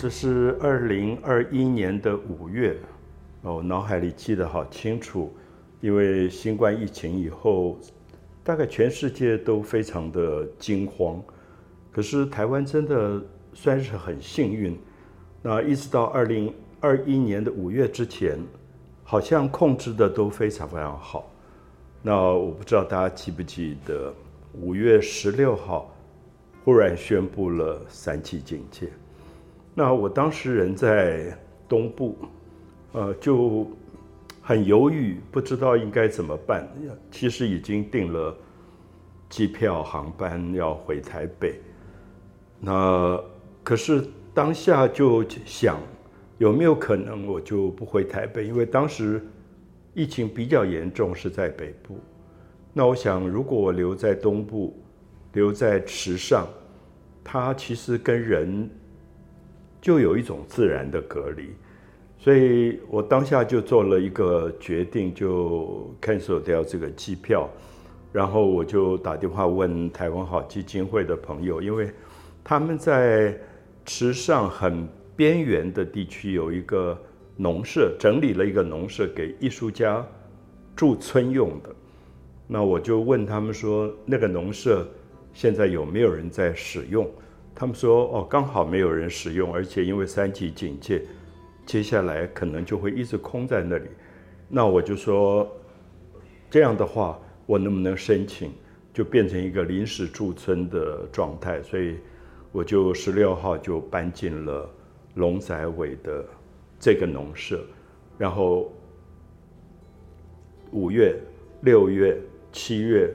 这是二零二一年的五月，哦，脑海里记得好清楚，因为新冠疫情以后，大概全世界都非常的惊慌，可是台湾真的算是很幸运，那一直到二零二一年的五月之前，好像控制的都非常非常好。那我不知道大家记不记得，五月十六号忽然宣布了三级警戒。那我当时人在东部，呃，就很犹豫，不知道应该怎么办。其实已经订了机票、航班要回台北。那可是当下就想，有没有可能我就不回台北？因为当时疫情比较严重，是在北部。那我想，如果我留在东部，留在池上，它其实跟人。就有一种自然的隔离，所以我当下就做了一个决定，就 cancel 掉这个机票，然后我就打电话问台湾好基金会的朋友，因为他们在池上很边缘的地区有一个农舍，整理了一个农舍给艺术家驻村用的，那我就问他们说，那个农舍现在有没有人在使用？他们说：“哦，刚好没有人使用，而且因为三级警戒，接下来可能就会一直空在那里。那我就说，这样的话，我能不能申请，就变成一个临时驻村的状态？所以，我就十六号就搬进了龙仔尾的这个农舍，然后五月、六月、七月、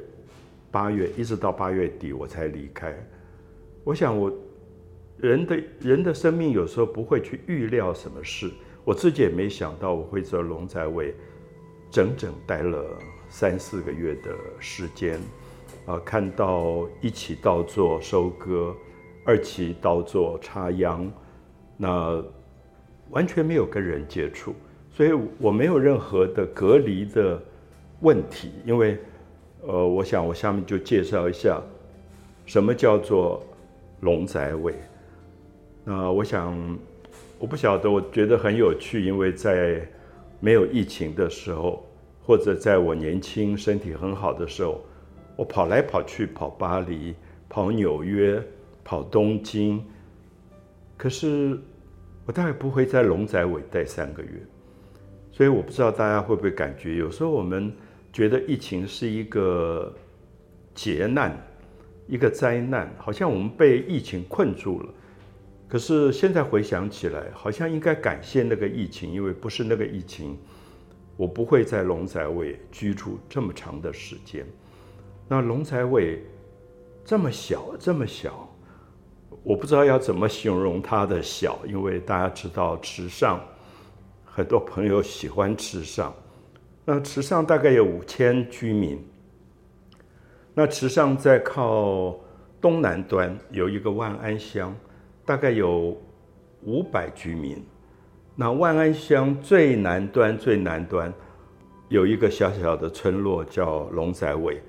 八月，一直到八月底我才离开。”我想，我人的人的生命有时候不会去预料什么事。我自己也没想到我会在龙在位整整待了三四个月的时间，啊，看到一起稻作收割，二期稻作插秧，那完全没有跟人接触，所以我没有任何的隔离的问题。因为，呃，我想我下面就介绍一下什么叫做。龙仔尾，那我想，我不晓得，我觉得很有趣，因为在没有疫情的时候，或者在我年轻、身体很好的时候，我跑来跑去，跑巴黎，跑纽约，跑东京，可是我大概不会在龙仔尾待三个月，所以我不知道大家会不会感觉，有时候我们觉得疫情是一个劫难。一个灾难，好像我们被疫情困住了。可是现在回想起来，好像应该感谢那个疫情，因为不是那个疫情，我不会在龙仔尾居住这么长的时间。那龙仔尾这么小，这么小，我不知道要怎么形容它的小，因为大家知道池上，很多朋友喜欢池上。那池上大概有五千居民。那池上在靠东南端有一个万安乡，大概有五百居民。那万安乡最南端最南端有一个小小的村落叫龙仔尾，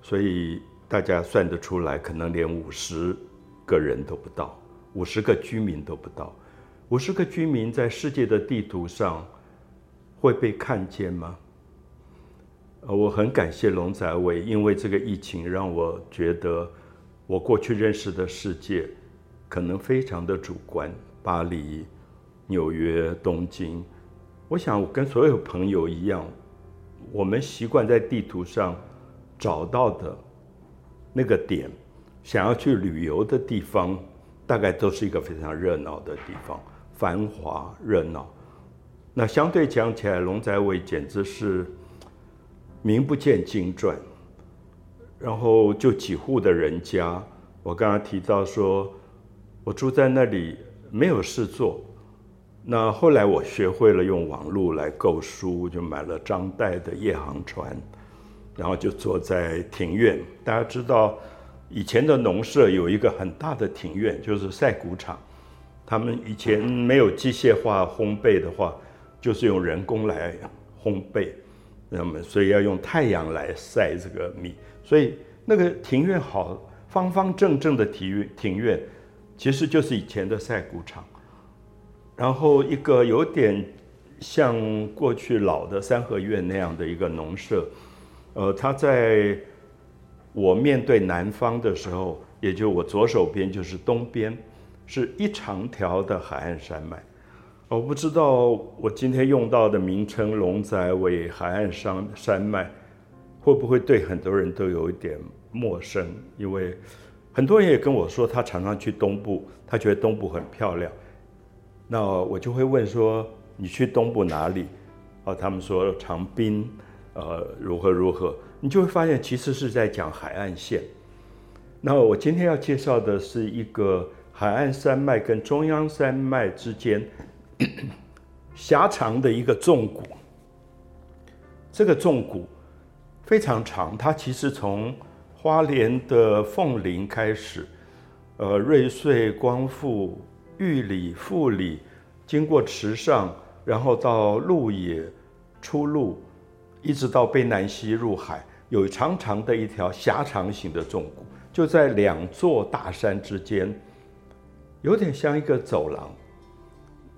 所以大家算得出来，可能连五十个人都不到，五十个居民都不到。五十个居民在世界的地图上会被看见吗？呃，我很感谢龙仔伟，因为这个疫情让我觉得，我过去认识的世界可能非常的主观。巴黎、纽约、东京，我想我跟所有朋友一样，我们习惯在地图上找到的那个点，想要去旅游的地方，大概都是一个非常热闹的地方，繁华热闹。那相对讲起来，龙仔伟简直是。名不见经传，然后就几户的人家。我刚刚提到说，我住在那里没有事做。那后来我学会了用网络来购书，就买了张岱的《夜航船》，然后就坐在庭院。大家知道，以前的农舍有一个很大的庭院，就是晒谷场。他们以前没有机械化烘焙的话，就是用人工来烘焙。那么，所以要用太阳来晒这个米，所以那个庭院好方方正正的庭院，庭院其实就是以前的晒谷场。然后一个有点像过去老的三合院那样的一个农舍，呃，它在我面对南方的时候，也就我左手边就是东边，是一长条的海岸山脉。我不知道我今天用到的名称“龙仔尾海岸山山脉”会不会对很多人都有一点陌生，因为很多人也跟我说，他常常去东部，他觉得东部很漂亮。那我就会问说：“你去东部哪里？”哦，他们说长滨，呃，如何如何？你就会发现，其实是在讲海岸线。那我今天要介绍的是一个海岸山脉跟中央山脉之间。狭长的一个纵谷，这个纵谷非常长，它其实从花莲的凤林开始，呃，瑞穗、光复、玉里、富里，经过池上，然后到鹿野出路，一直到卑南溪入海，有长长的一条狭长型的纵谷，就在两座大山之间，有点像一个走廊。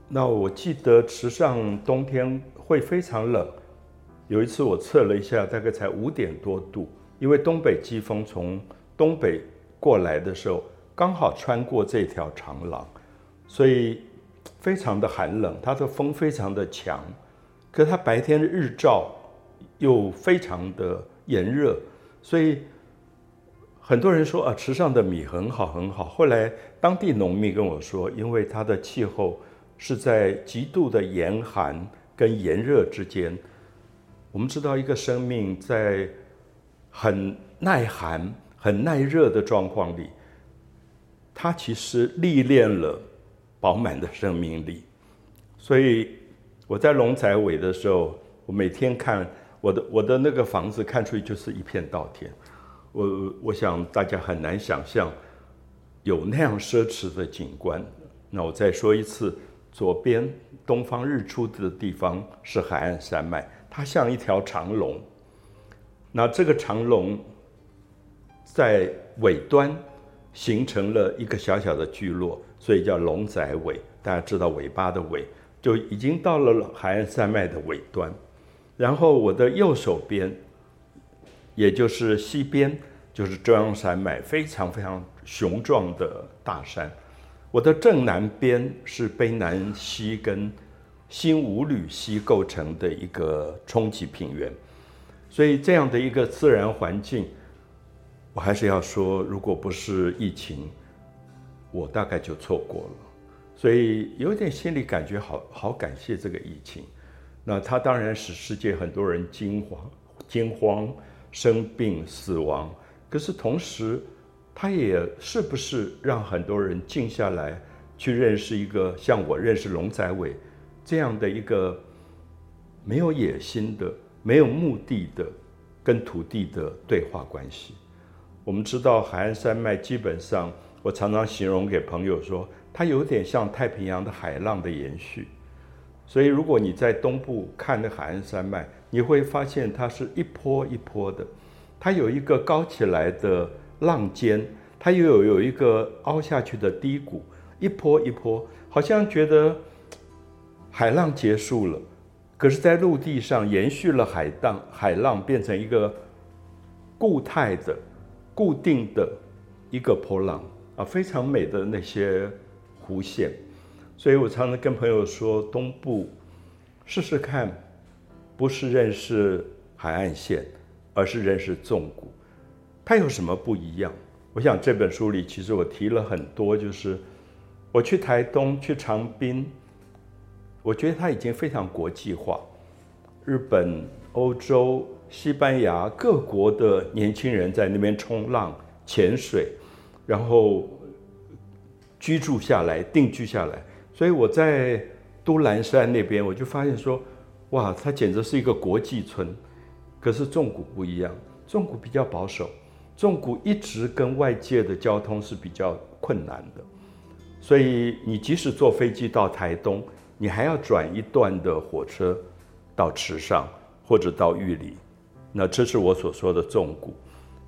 那我记得池上冬天会非常冷，有一次我测了一下，大概才五点多度，因为东北季风从东北过来的时候，刚好穿过这条长廊，所以非常的寒冷，它的风非常的强，可它白天日照又非常的炎热，所以很多人说啊，池上的米很好很好。后来当地农民跟我说，因为它的气候。是在极度的严寒跟炎热之间，我们知道一个生命在很耐寒、很耐热的状况里，它其实历练了饱满的生命力。所以我在龙仔尾的时候，我每天看我的我的那个房子，看出去就是一片稻田。我我想大家很难想象有那样奢侈的景观。那我再说一次。左边东方日出的地方是海岸山脉，它像一条长龙。那这个长龙在尾端形成了一个小小的聚落，所以叫龙仔尾。大家知道尾巴的尾，就已经到了海岸山脉的尾端。然后我的右手边，也就是西边，就是中央山脉，非常非常雄壮的大山。我的正南边是卑南溪跟新五吕溪构成的一个冲积平原，所以这样的一个自然环境，我还是要说，如果不是疫情，我大概就错过了。所以有点心里感觉好好感谢这个疫情。那它当然使世界很多人惊慌、惊慌、生病、死亡，可是同时。他也是不是让很多人静下来，去认识一个像我认识龙仔伟这样的一个没有野心的、没有目的的跟土地的对话关系？我们知道海岸山脉基本上，我常常形容给朋友说，它有点像太平洋的海浪的延续。所以如果你在东部看那海岸山脉，你会发现它是一坡一坡的，它有一个高起来的。浪尖，它又有有一个凹下去的低谷，一波一波，好像觉得海浪结束了，可是，在陆地上延续了海荡，海浪变成一个固态的、固定的一个波浪啊，非常美的那些弧线。所以我常常跟朋友说，东部试试看，不是认识海岸线，而是认识纵谷。它有什么不一样？我想这本书里其实我提了很多，就是我去台东、去长滨，我觉得它已经非常国际化。日本、欧洲、西班牙各国的年轻人在那边冲浪、潜水，然后居住下来、定居下来。所以我在都兰山那边，我就发现说，哇，它简直是一个国际村。可是纵谷不一样，纵谷比较保守。纵谷一直跟外界的交通是比较困难的，所以你即使坐飞机到台东，你还要转一段的火车到池上或者到玉里。那这是我所说的纵谷，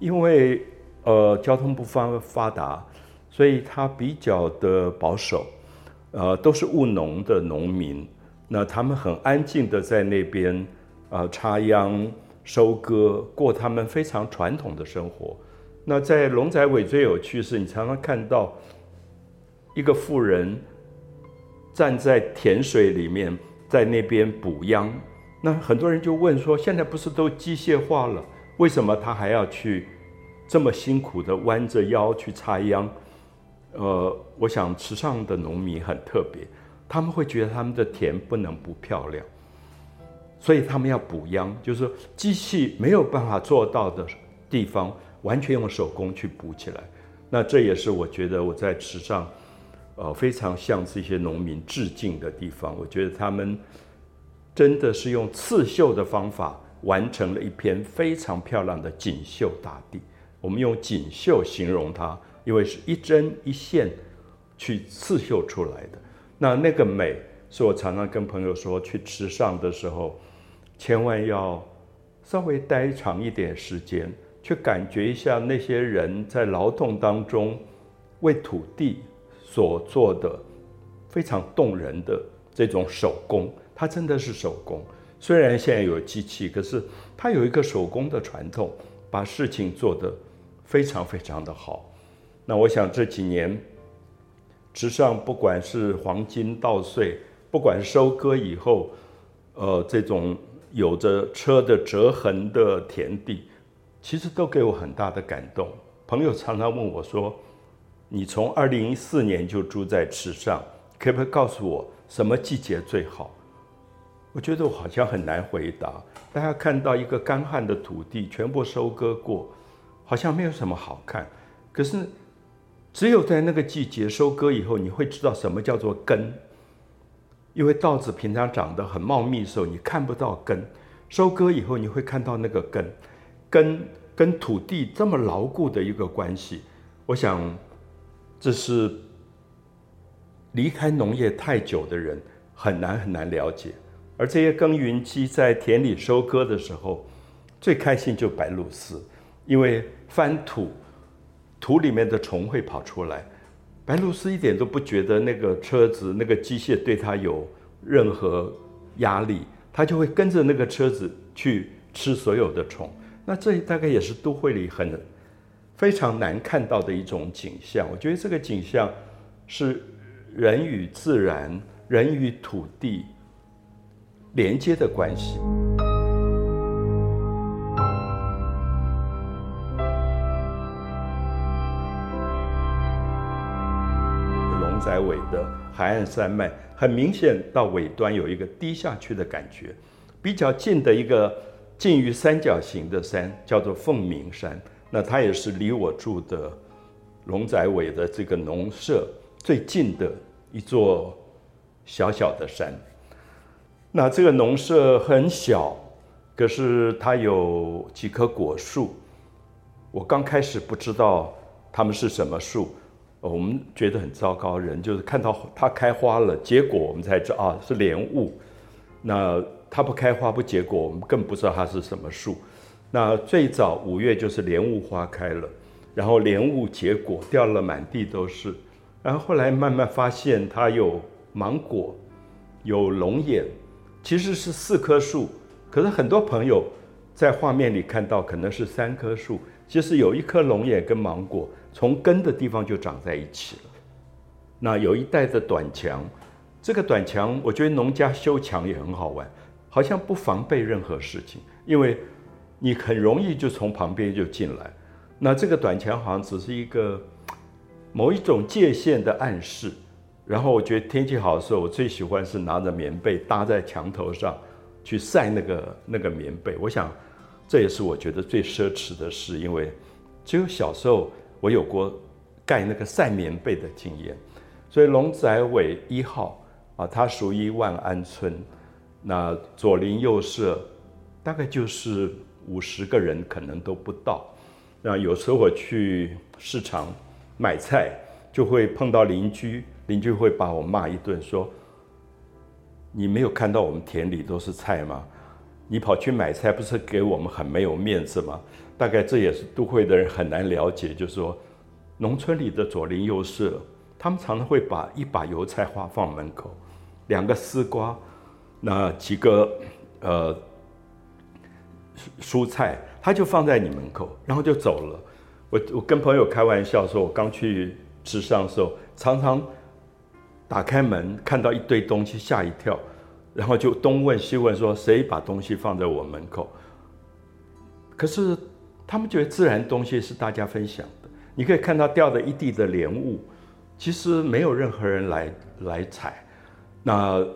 因为呃交通不发发达，所以它比较的保守。呃，都是务农的农民。那他们很安静的在那边呃插秧、收割，过他们非常传统的生活。那在龙仔尾最有趣是，你常常看到一个妇人站在田水里面，在那边补秧。那很多人就问说：现在不是都机械化了，为什么他还要去这么辛苦的弯着腰去插秧？呃，我想池上的农民很特别，他们会觉得他们的田不能不漂亮，所以他们要补秧，就是机器没有办法做到的地方，完全用手工去补起来。那这也是我觉得我在池上，呃，非常向这些农民致敬的地方。我觉得他们真的是用刺绣的方法完成了一片非常漂亮的锦绣大地。我们用锦绣形容它。因为是一针一线去刺绣出来的，那那个美是我常常跟朋友说，去池上的时候，千万要稍微待长一点时间，去感觉一下那些人在劳动当中为土地所做的非常动人的这种手工，它真的是手工。虽然现在有机器，可是它有一个手工的传统，把事情做得非常非常的好。那我想这几年，实际上不管是黄金稻穗，不管收割以后，呃，这种有着车的折痕的田地，其实都给我很大的感动。朋友常常问我说：“你从二零一四年就住在池上，可不可以告诉我什么季节最好？”我觉得我好像很难回答。大家看到一个干旱的土地全部收割过，好像没有什么好看。可是。只有在那个季节收割以后，你会知道什么叫做根。因为稻子平常长得很茂密的时候，你看不到根；收割以后，你会看到那个根。根跟土地这么牢固的一个关系，我想这是离开农业太久的人很难很难了解。而这些耕耘机在田里收割的时候，最开心就白露丝，因为翻土。土里面的虫会跑出来，白鹭鸶一点都不觉得那个车子、那个机械对它有任何压力，它就会跟着那个车子去吃所有的虫。那这大概也是都会里很非常难看到的一种景象。我觉得这个景象是人与自然、人与土地连接的关系。在尾的海岸山脉，很明显到尾端有一个低下去的感觉。比较近的一个近于三角形的山叫做凤鸣山，那它也是离我住的龙仔尾的这个农舍最近的一座小小的山。那这个农舍很小，可是它有几棵果树。我刚开始不知道它们是什么树。我们觉得很糟糕，人就是看到它开花了，结果我们才知道啊是莲雾。那它不开花不结果，我们更不知道它是什么树。那最早五月就是莲雾花开了，然后莲雾结果掉了满地都是，然后后来慢慢发现它有芒果，有龙眼，其实是四棵树。可是很多朋友在画面里看到可能是三棵树，其实有一颗龙眼跟芒果。从根的地方就长在一起了。那有一带的短墙，这个短墙，我觉得农家修墙也很好玩，好像不防备任何事情，因为你很容易就从旁边就进来。那这个短墙好像只是一个 某一种界限的暗示。然后我觉得天气好的时候，我最喜欢是拿着棉被搭在墙头上去晒那个那个棉被。我想这也是我觉得最奢侈的事，因为只有小时候。我有过盖那个晒棉被的经验，所以龙仔尾一号啊，它属于万安村，那左邻右舍大概就是五十个人，可能都不到。那有时候我去市场买菜，就会碰到邻居，邻居会把我骂一顿，说：“你没有看到我们田里都是菜吗？你跑去买菜，不是给我们很没有面子吗？”大概这也是都会的人很难了解，就是说，农村里的左邻右舍他们常常会把一把油菜花放门口，两个丝瓜，那几个呃蔬菜，他就放在你门口，然后就走了。我我跟朋友开玩笑说，我刚去吃上的时候，常常打开门看到一堆东西，吓一跳，然后就东问西问说谁把东西放在我门口。可是他们觉得自然东西是大家分享的，你可以看到掉的一地的莲雾，其实没有任何人来来采，那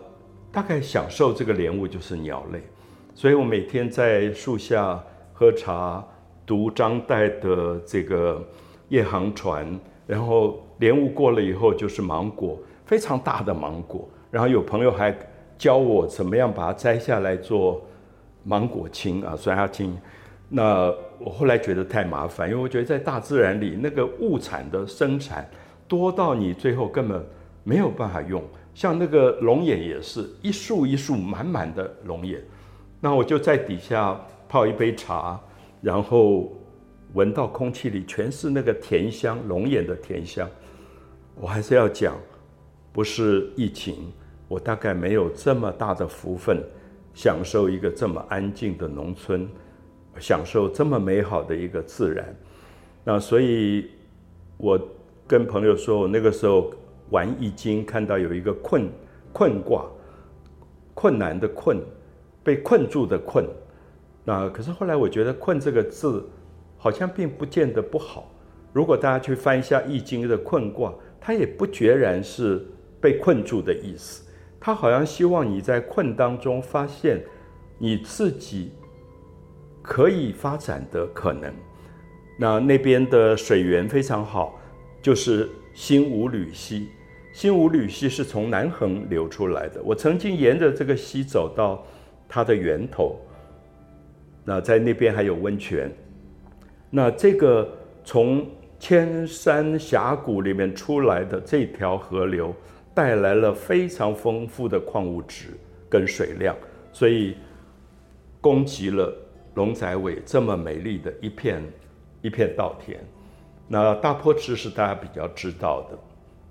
大概享受这个莲雾就是鸟类，所以我每天在树下喝茶。读张岱的这个《夜航船》，然后莲雾过了以后就是芒果，非常大的芒果。然后有朋友还教我怎么样把它摘下来做芒果青啊，酸下青。那我后来觉得太麻烦，因为我觉得在大自然里那个物产的生产多到你最后根本没有办法用。像那个龙眼也是一树一树满满的龙眼，那我就在底下泡一杯茶。然后闻到空气里全是那个甜香，龙眼的甜香。我还是要讲，不是疫情，我大概没有这么大的福分，享受一个这么安静的农村，享受这么美好的一个自然。那所以，我跟朋友说，我那个时候玩易经，看到有一个困困卦，困难的困，被困住的困。那可是后来我觉得“困”这个字，好像并不见得不好。如果大家去翻一下《易经》的困卦，它也不决然是被困住的意思。它好像希望你在困当中发现你自己可以发展的可能。那那边的水源非常好，就是新五吕溪。新五吕溪是从南横流出来的。我曾经沿着这个溪走到它的源头。那在那边还有温泉，那这个从千山峡谷里面出来的这条河流，带来了非常丰富的矿物质跟水量，所以供给了龙仔尾这么美丽的一片一片稻田。那大坡池是大家比较知道的，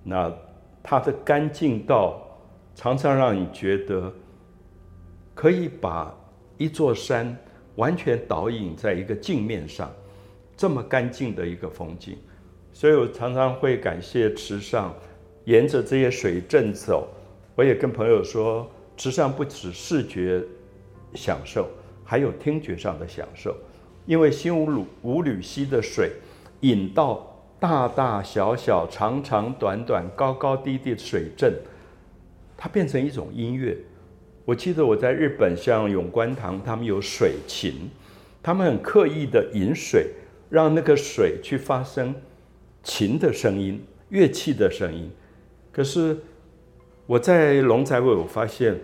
那它的干净到常常让你觉得可以把一座山。完全倒影在一个镜面上，这么干净的一个风景，所以我常常会感谢池上，沿着这些水镇走。我也跟朋友说，池上不止视觉享受，还有听觉上的享受，因为新五鲁五吕溪的水引到大大小小、长长短短、高高低低的水镇，它变成一种音乐。我记得我在日本，像永观堂，他们有水琴，他们很刻意的引水，让那个水去发生琴的声音、乐器的声音。可是我在龙仔尾，我发现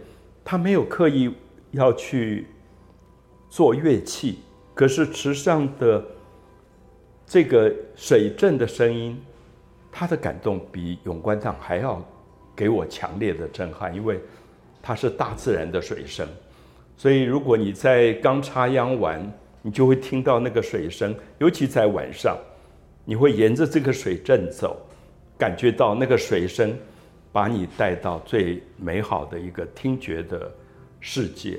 他没有刻意要去做乐器，可是池上的这个水阵的声音，他的感动比永观堂还要给我强烈的震撼，因为。它是大自然的水声，所以如果你在刚插秧完，你就会听到那个水声，尤其在晚上，你会沿着这个水镇走，感觉到那个水声把你带到最美好的一个听觉的世界。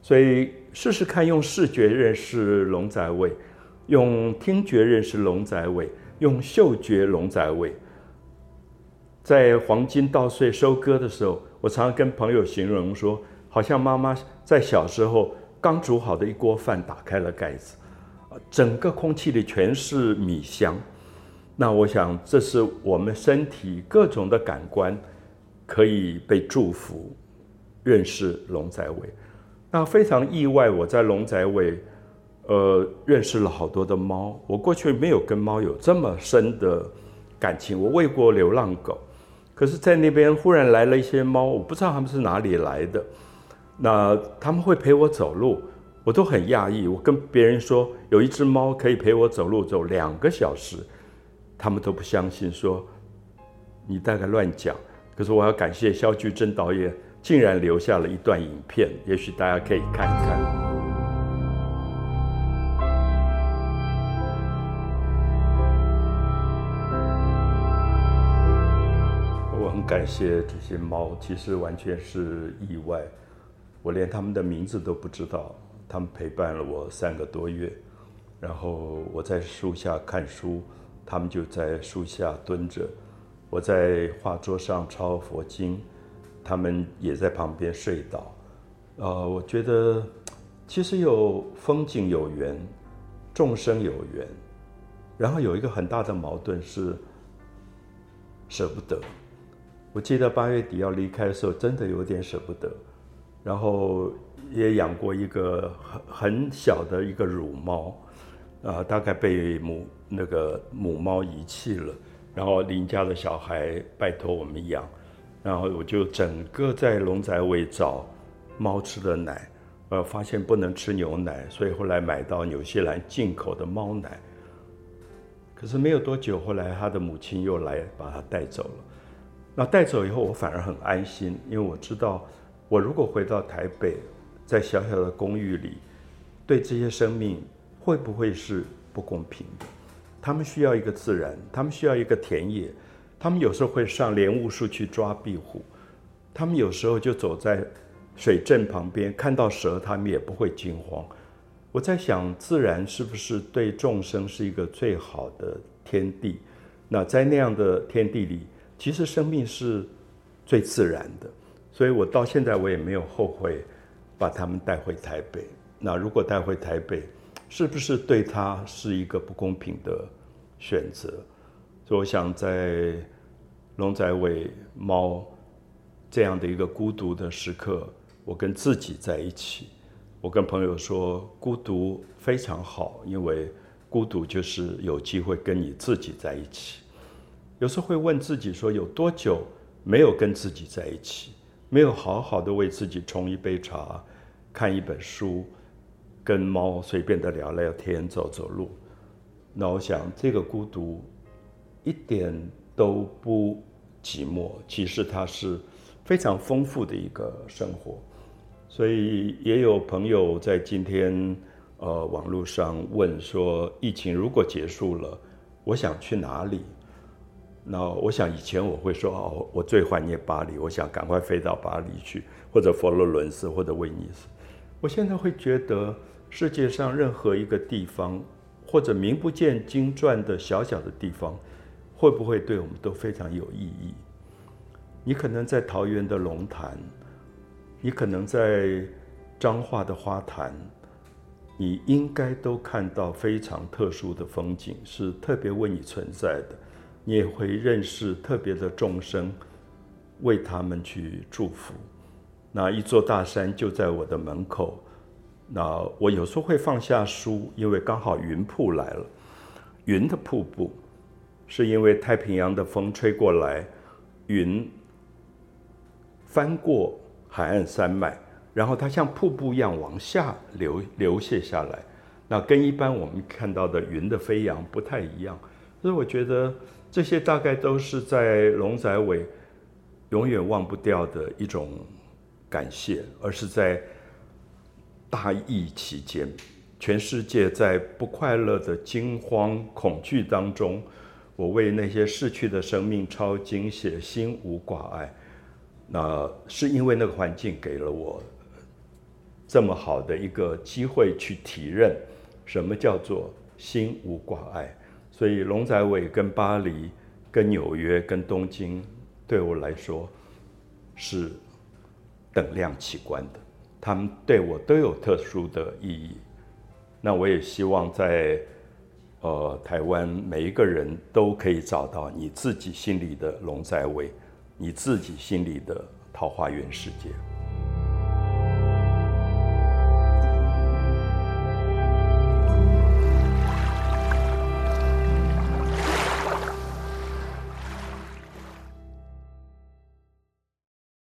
所以试试看，用视觉认识龙仔尾，用听觉认识龙仔尾，用嗅觉龙仔尾。在黄金稻穗收割的时候。我常常跟朋友形容说，好像妈妈在小时候刚煮好的一锅饭打开了盖子，整个空气里全是米香。那我想，这是我们身体各种的感官可以被祝福，认识龙仔尾。那非常意外，我在龙仔尾，呃，认识了好多的猫。我过去没有跟猫有这么深的感情。我喂过流浪狗。可是，在那边忽然来了一些猫，我不知道他们是哪里来的。那他们会陪我走路，我都很讶异。我跟别人说有一只猫可以陪我走路走两个小时，他们都不相信，说你大概乱讲。可是我要感谢肖巨珍导演，竟然留下了一段影片，也许大家可以看一看。我很感谢这些猫，其实完全是意外，我连它们的名字都不知道。它们陪伴了我三个多月，然后我在树下看书，它们就在树下蹲着；我在画桌上抄佛经，他们也在旁边睡倒。呃，我觉得其实有风景有缘，众生有缘，然后有一个很大的矛盾是舍不得。我记得八月底要离开的时候，真的有点舍不得。然后也养过一个很很小的一个乳猫，啊，大概被母那个母猫遗弃了。然后邻家的小孩拜托我们养，然后我就整个在龙仔尾找猫吃的奶，呃，发现不能吃牛奶，所以后来买到纽西兰进口的猫奶。可是没有多久，后来他的母亲又来把他带走了。那带走以后，我反而很安心，因为我知道，我如果回到台北，在小小的公寓里，对这些生命会不会是不公平的？他们需要一个自然，他们需要一个田野，他们有时候会上莲雾树去抓壁虎，他们有时候就走在水镇旁边，看到蛇，他们也不会惊慌。我在想，自然是不是对众生是一个最好的天地？那在那样的天地里。其实生命是最自然的，所以我到现在我也没有后悔把他们带回台北。那如果带回台北，是不是对他是一个不公平的选择？所以我想在龙仔尾猫这样的一个孤独的时刻，我跟自己在一起。我跟朋友说，孤独非常好，因为孤独就是有机会跟你自己在一起。有时候会问自己说：有多久没有跟自己在一起，没有好好的为自己冲一杯茶，看一本书，跟猫随便的聊聊天，走走路。那我想，这个孤独一点都不寂寞，其实它是非常丰富的一个生活。所以也有朋友在今天呃网络上问说：疫情如果结束了，我想去哪里？那我想以前我会说哦，我最怀念巴黎，我想赶快飞到巴黎去，或者佛罗伦斯，或者威尼斯。我现在会觉得世界上任何一个地方，或者名不见经传的小小的地方，会不会对我们都非常有意义？你可能在桃园的龙潭，你可能在彰化的花坛，你应该都看到非常特殊的风景，是特别为你存在的。你也会认识特别的众生，为他们去祝福。那一座大山就在我的门口。那我有时候会放下书，因为刚好云瀑来了。云的瀑布，是因为太平洋的风吹过来，云翻过海岸山脉，然后它像瀑布一样往下流流泻下来。那跟一般我们看到的云的飞扬不太一样，所以我觉得。这些大概都是在龙仔尾永远忘不掉的一种感谢，而是在大疫期间，全世界在不快乐的惊慌恐惧当中，我为那些逝去的生命抄经写心无挂碍。那是因为那个环境给了我这么好的一个机会去体认什么叫做心无挂碍。所以龙仔尾跟巴黎、跟纽约、跟东京，对我来说是等量奇观的，他们对我都有特殊的意义。那我也希望在呃台湾每一个人都可以找到你自己心里的龙在位，你自己心里的桃花源世界。